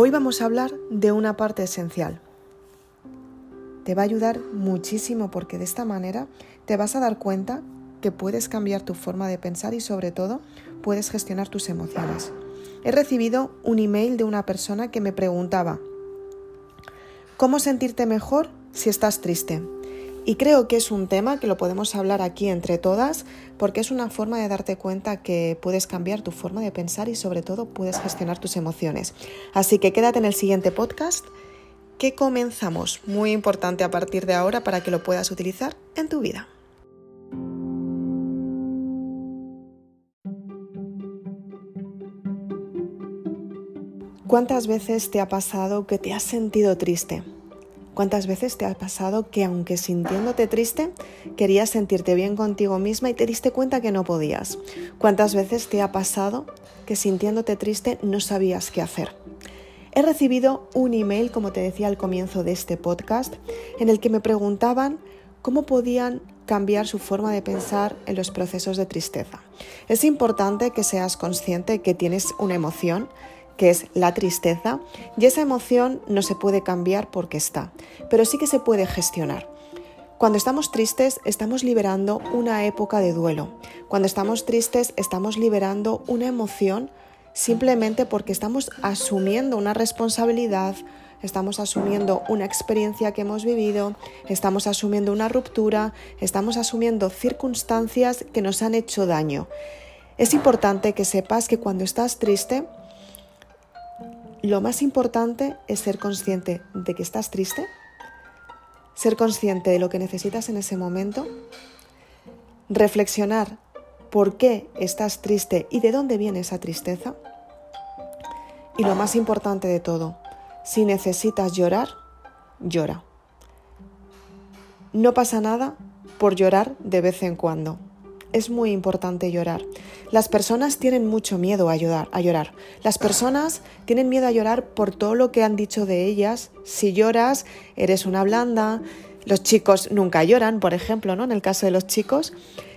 Hoy vamos a hablar de una parte esencial. Te va a ayudar muchísimo porque de esta manera te vas a dar cuenta que puedes cambiar tu forma de pensar y sobre todo puedes gestionar tus emociones. He recibido un email de una persona que me preguntaba, ¿cómo sentirte mejor si estás triste? Y creo que es un tema que lo podemos hablar aquí entre todas porque es una forma de darte cuenta que puedes cambiar tu forma de pensar y sobre todo puedes gestionar tus emociones. Así que quédate en el siguiente podcast que comenzamos. Muy importante a partir de ahora para que lo puedas utilizar en tu vida. ¿Cuántas veces te ha pasado que te has sentido triste? ¿Cuántas veces te ha pasado que aunque sintiéndote triste, querías sentirte bien contigo misma y te diste cuenta que no podías? ¿Cuántas veces te ha pasado que sintiéndote triste no sabías qué hacer? He recibido un email, como te decía al comienzo de este podcast, en el que me preguntaban cómo podían cambiar su forma de pensar en los procesos de tristeza. Es importante que seas consciente que tienes una emoción que es la tristeza, y esa emoción no se puede cambiar porque está, pero sí que se puede gestionar. Cuando estamos tristes estamos liberando una época de duelo. Cuando estamos tristes estamos liberando una emoción simplemente porque estamos asumiendo una responsabilidad, estamos asumiendo una experiencia que hemos vivido, estamos asumiendo una ruptura, estamos asumiendo circunstancias que nos han hecho daño. Es importante que sepas que cuando estás triste lo más importante es ser consciente de que estás triste, ser consciente de lo que necesitas en ese momento, reflexionar por qué estás triste y de dónde viene esa tristeza. Y lo más importante de todo, si necesitas llorar, llora. No pasa nada por llorar de vez en cuando es muy importante llorar. Las personas tienen mucho miedo a llorar, a llorar. Las personas tienen miedo a llorar por todo lo que han dicho de ellas. Si lloras, eres una blanda. Los chicos nunca lloran, por ejemplo, ¿no? En el caso de los chicos,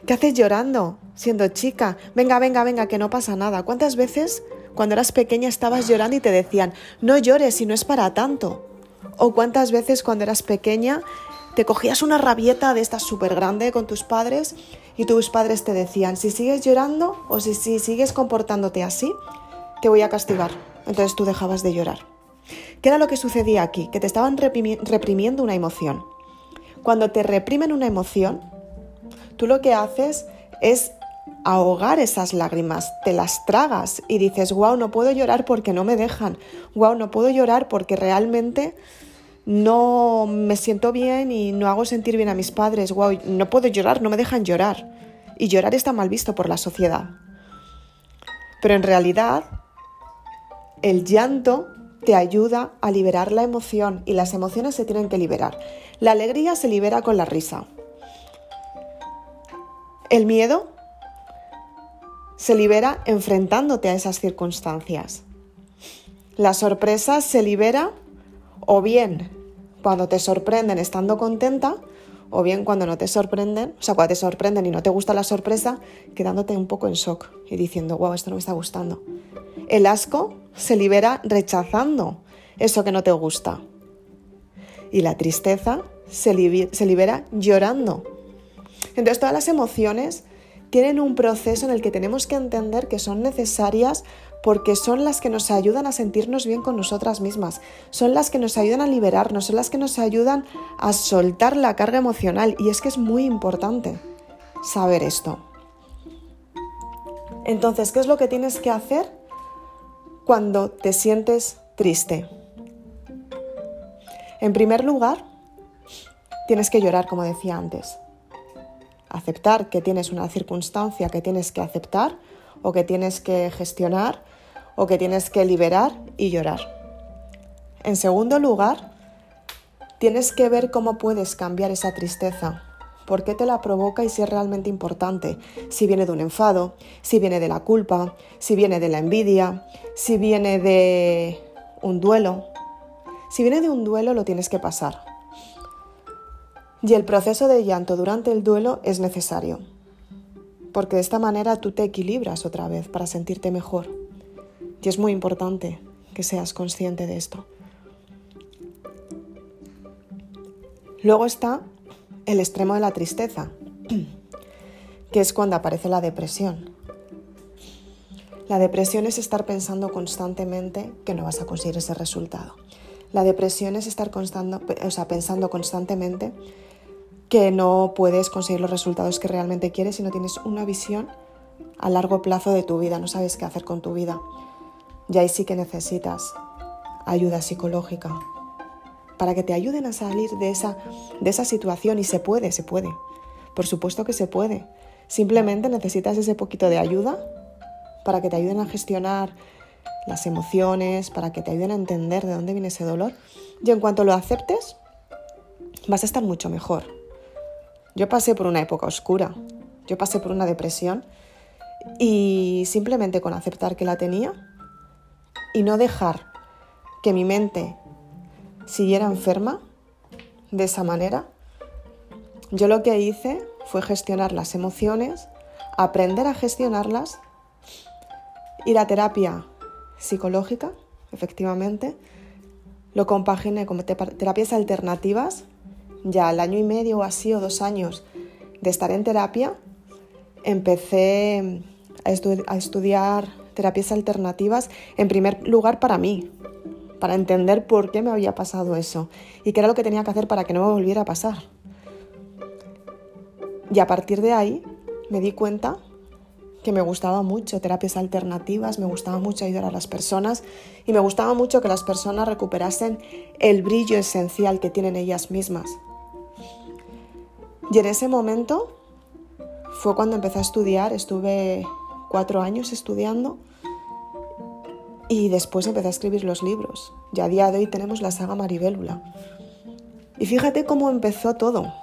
¿qué haces llorando siendo chica? Venga, venga, venga, que no pasa nada. ¿Cuántas veces cuando eras pequeña estabas llorando y te decían, "No llores si no es para tanto"? ¿O cuántas veces cuando eras pequeña te cogías una rabieta de esta súper grande con tus padres y tus padres te decían, si sigues llorando o si, sigues comportándote así, te voy a castigar. Entonces tú dejabas de llorar. ¿Qué era lo que sucedía aquí? Que te estaban reprimiendo una emoción. Cuando te reprimen una emoción, tú lo que haces es ahogar esas lágrimas, te las tragas y dices, wow, no puedo llorar porque no me dejan, wow, no puedo llorar porque realmente no me siento bien y no hago sentir bien a mis padres, no puedo llorar, no me dejan llorar. Y llorar está mal visto por la sociedad. Pero en realidad, el llanto te ayuda a liberar la emoción y las emociones se tienen que liberar. La alegría se libera con la risa. El miedo se libera enfrentándote a esas circunstancias. La sorpresa se libera o bien cuando te sorprenden estando contenta, o bien cuando no te sorprenden, o sea, cuando te sorprenden y no te gusta la sorpresa, quedándote un poco en shock y diciendo, wow, esto no me está gustando. El asco se libera rechazando eso que no te gusta. Y la tristeza se, se libera llorando. Entonces todas las emociones tienen un proceso en el que tenemos que entender que son necesarias porque son las que nos ayudan a sentirnos bien con nosotras mismas, son las que nos ayudan a liberarnos, son las que nos ayudan a soltar la carga emocional y es que es muy importante saber esto. Entonces, ¿qué es lo que tienes que hacer cuando te sientes triste? En primer lugar, tienes que llorar, como decía antes. Aceptar que tienes una circunstancia que tienes que aceptar o que tienes que gestionar o que tienes que liberar y llorar. En segundo lugar, tienes que ver cómo puedes cambiar esa tristeza, por qué te la provoca y si es realmente importante, si viene de un enfado, si viene de la culpa, si viene de la envidia, si viene de un duelo. Si viene de un duelo lo tienes que pasar. Y el proceso de llanto durante el duelo es necesario, porque de esta manera tú te equilibras otra vez para sentirte mejor. Y es muy importante que seas consciente de esto. Luego está el extremo de la tristeza, que es cuando aparece la depresión. La depresión es estar pensando constantemente que no vas a conseguir ese resultado. La depresión es estar pensando constantemente que no puedes conseguir los resultados que realmente quieres si no tienes una visión a largo plazo de tu vida, no sabes qué hacer con tu vida. Y ahí sí que necesitas ayuda psicológica para que te ayuden a salir de esa, de esa situación y se puede, se puede. Por supuesto que se puede. Simplemente necesitas ese poquito de ayuda para que te ayuden a gestionar las emociones, para que te ayuden a entender de dónde viene ese dolor. Y en cuanto lo aceptes, vas a estar mucho mejor. Yo pasé por una época oscura, yo pasé por una depresión y simplemente con aceptar que la tenía y no dejar que mi mente siguiera enferma de esa manera, yo lo que hice fue gestionar las emociones, aprender a gestionarlas, ir a terapia psicológica, efectivamente, lo compaginé con terapias alternativas, ya al año y medio o así o dos años de estar en terapia, empecé a, estudiar terapias alternativas, en primer lugar para mí, para entender por qué me había pasado eso y qué era lo que tenía que hacer para que no me volviera a pasar. Y a partir de ahí me di cuenta que me gustaba mucho terapias alternativas, me gustaba mucho ayudar a las personas y me gustaba mucho que las personas recuperasen el brillo esencial que tienen ellas mismas. Y en ese momento fue cuando empecé a estudiar, estuve cuatro años estudiando y después empecé a escribir los libros. Y a día de hoy tenemos la saga Maribélula. Y fíjate cómo empezó todo.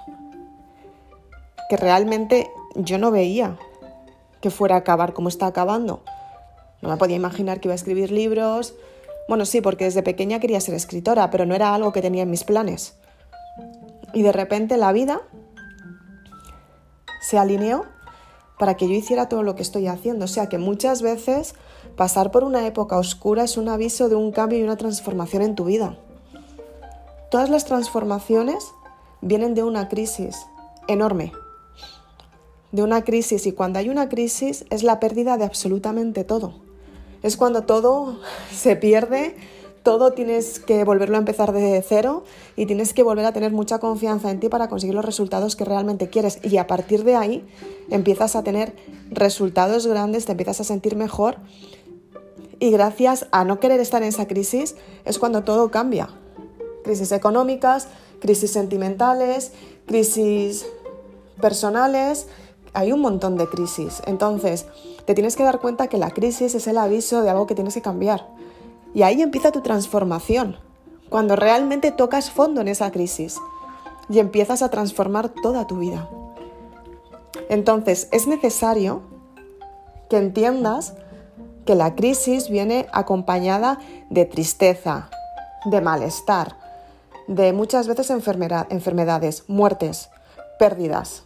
Que realmente yo no veía que fuera a acabar como está acabando. No me podía imaginar que iba a escribir libros. Bueno, sí, porque desde pequeña quería ser escritora, pero no era algo que tenía en mis planes. Y de repente la vida se alineó para que yo hiciera todo lo que estoy haciendo. O sea que muchas veces pasar por una época oscura es un aviso de un cambio y una transformación en tu vida. Todas las transformaciones vienen de una crisis enorme. De una crisis y cuando hay una crisis es la pérdida de absolutamente todo. Es cuando todo se pierde, todo tienes que volverlo a empezar de cero y tienes que volver a tener mucha confianza en ti para conseguir los resultados que realmente quieres. Y a partir de ahí empiezas a tener resultados grandes, te empiezas a sentir mejor. Y gracias a no querer estar en esa crisis es cuando todo cambia. Crisis económicas, crisis sentimentales, crisis personales, hay un montón de crisis. Entonces, te tienes que dar cuenta que la crisis es el aviso de algo que tienes que cambiar. Y ahí empieza tu transformación, cuando realmente tocas fondo en esa crisis y empiezas a transformar toda tu vida. Entonces, es necesario que entiendas que la crisis viene acompañada de tristeza, de malestar, de muchas veces enfermedades, muertes, pérdidas,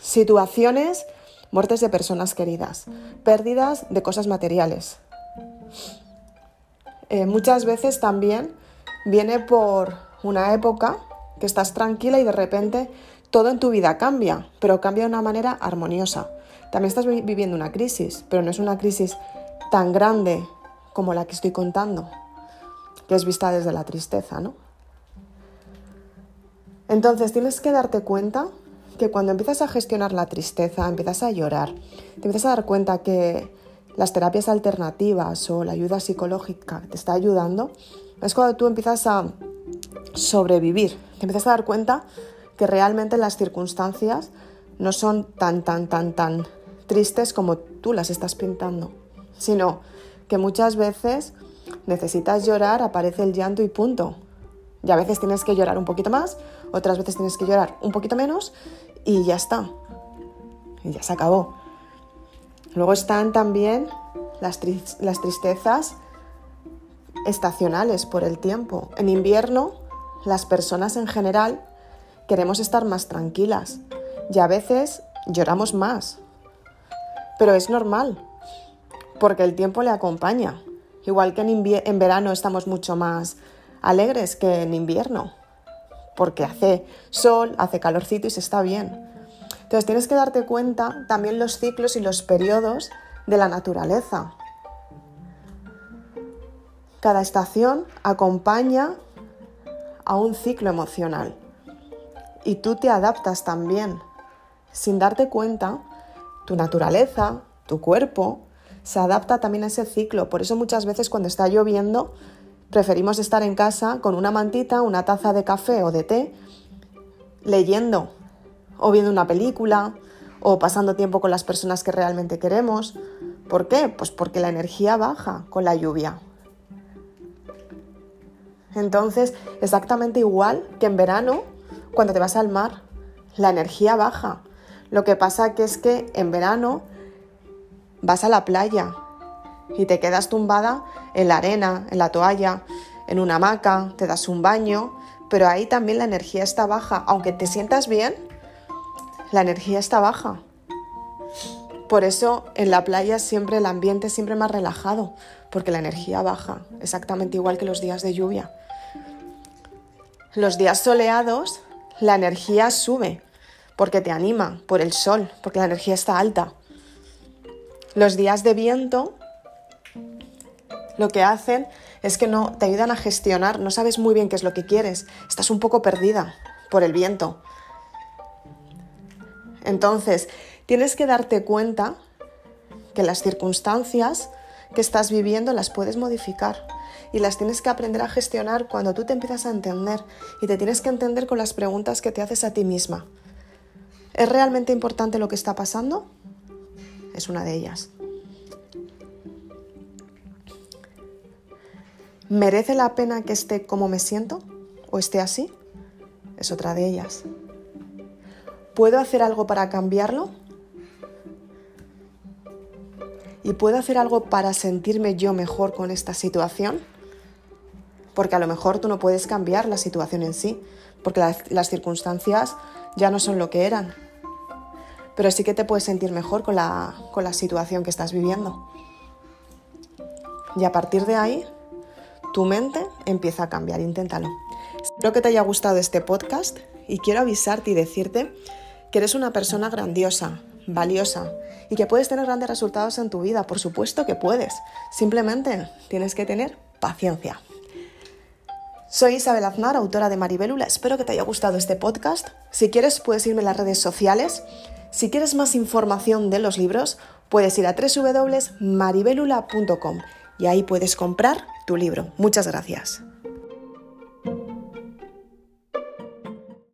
situaciones, muertes de personas queridas, pérdidas de cosas materiales. Eh, muchas veces también viene por una época que estás tranquila y de repente todo en tu vida cambia, pero cambia de una manera armoniosa. También estás viviendo una crisis, pero no es una crisis tan grande como la que estoy contando, que es vista desde la tristeza, ¿no? Entonces tienes que darte cuenta que cuando empiezas a gestionar la tristeza, empiezas a llorar, te empiezas a dar cuenta que las terapias alternativas o la ayuda psicológica te está ayudando, es cuando tú empiezas a sobrevivir, te empiezas a dar cuenta que realmente las circunstancias no son tan, tan, tan, tan tristes como tú las estás pintando, sino que muchas veces necesitas llorar, aparece el llanto y punto. Y a veces tienes que llorar un poquito más, otras veces tienes que llorar un poquito menos y ya está. Y ya se acabó. Luego están también las, tristezas estacionales por el tiempo. En invierno, las personas en general queremos estar más tranquilas y a veces lloramos más. Pero es normal, porque el tiempo le acompaña Igual que en, verano estamos mucho más alegres que en invierno, porque hace sol, hace calorcito y se está bien. Entonces tienes que darte cuenta también los ciclos y los periodos de la naturaleza. Cada estación acompaña a un ciclo emocional y tú te adaptas también. Sin darte cuenta, tu naturaleza, tu cuerpo, se adapta también a ese ciclo. Por eso muchas veces cuando está lloviendo preferimos estar en casa con una mantita, una taza de café o de té, leyendo o viendo una película o pasando tiempo con las personas que realmente queremos. ¿Por qué? Pues porque la energía baja con la lluvia. Entonces, exactamente igual que en verano, cuando te vas al mar, la energía baja. Lo que pasa es que en verano vas a la playa y te quedas tumbada en la arena, en la toalla, en una hamaca, te das un baño, pero ahí también la energía está baja. Aunque te sientas bien, la energía está baja. Por eso en la playa siempre el ambiente es siempre más relajado, porque la energía baja, exactamente igual que los días de lluvia. Los días soleados, la energía sube, porque te anima, por el sol, porque la energía está alta. Los días de viento lo que hacen es que no te ayudan a gestionar, no sabes muy bien qué es lo que quieres, estás un poco perdida por el viento. Entonces, tienes que darte cuenta que las circunstancias que estás viviendo las puedes modificar y las tienes que aprender a gestionar cuando tú te empiezas a entender y te tienes que entender con las preguntas que te haces a ti misma. ¿Es realmente importante lo que está pasando? es una de ellas. ¿Merece la pena que esté como me siento o esté así? Es otra de ellas. ¿Puedo hacer algo para cambiarlo? ¿Y puedo hacer algo para sentirme yo mejor con esta situación? Porque a lo mejor tú no puedes cambiar la situación en sí, porque las, circunstancias ya no son lo que eran pero sí que te puedes sentir mejor con la, con la situación que estás viviendo. Y a partir de ahí, tu mente empieza a cambiar, inténtalo. Espero que te haya gustado este podcast y quiero avisarte y decirte que eres una persona grandiosa, valiosa y que puedes tener grandes resultados en tu vida. Por supuesto que puedes. Simplemente tienes que tener paciencia. Soy Isabel Aznar, autora de Maribelula. Espero que te haya gustado este podcast. Si quieres, puedes irme a las redes sociales si quieres más información de los libros, puedes ir a www.maribelula.com y ahí puedes comprar tu libro. Muchas gracias.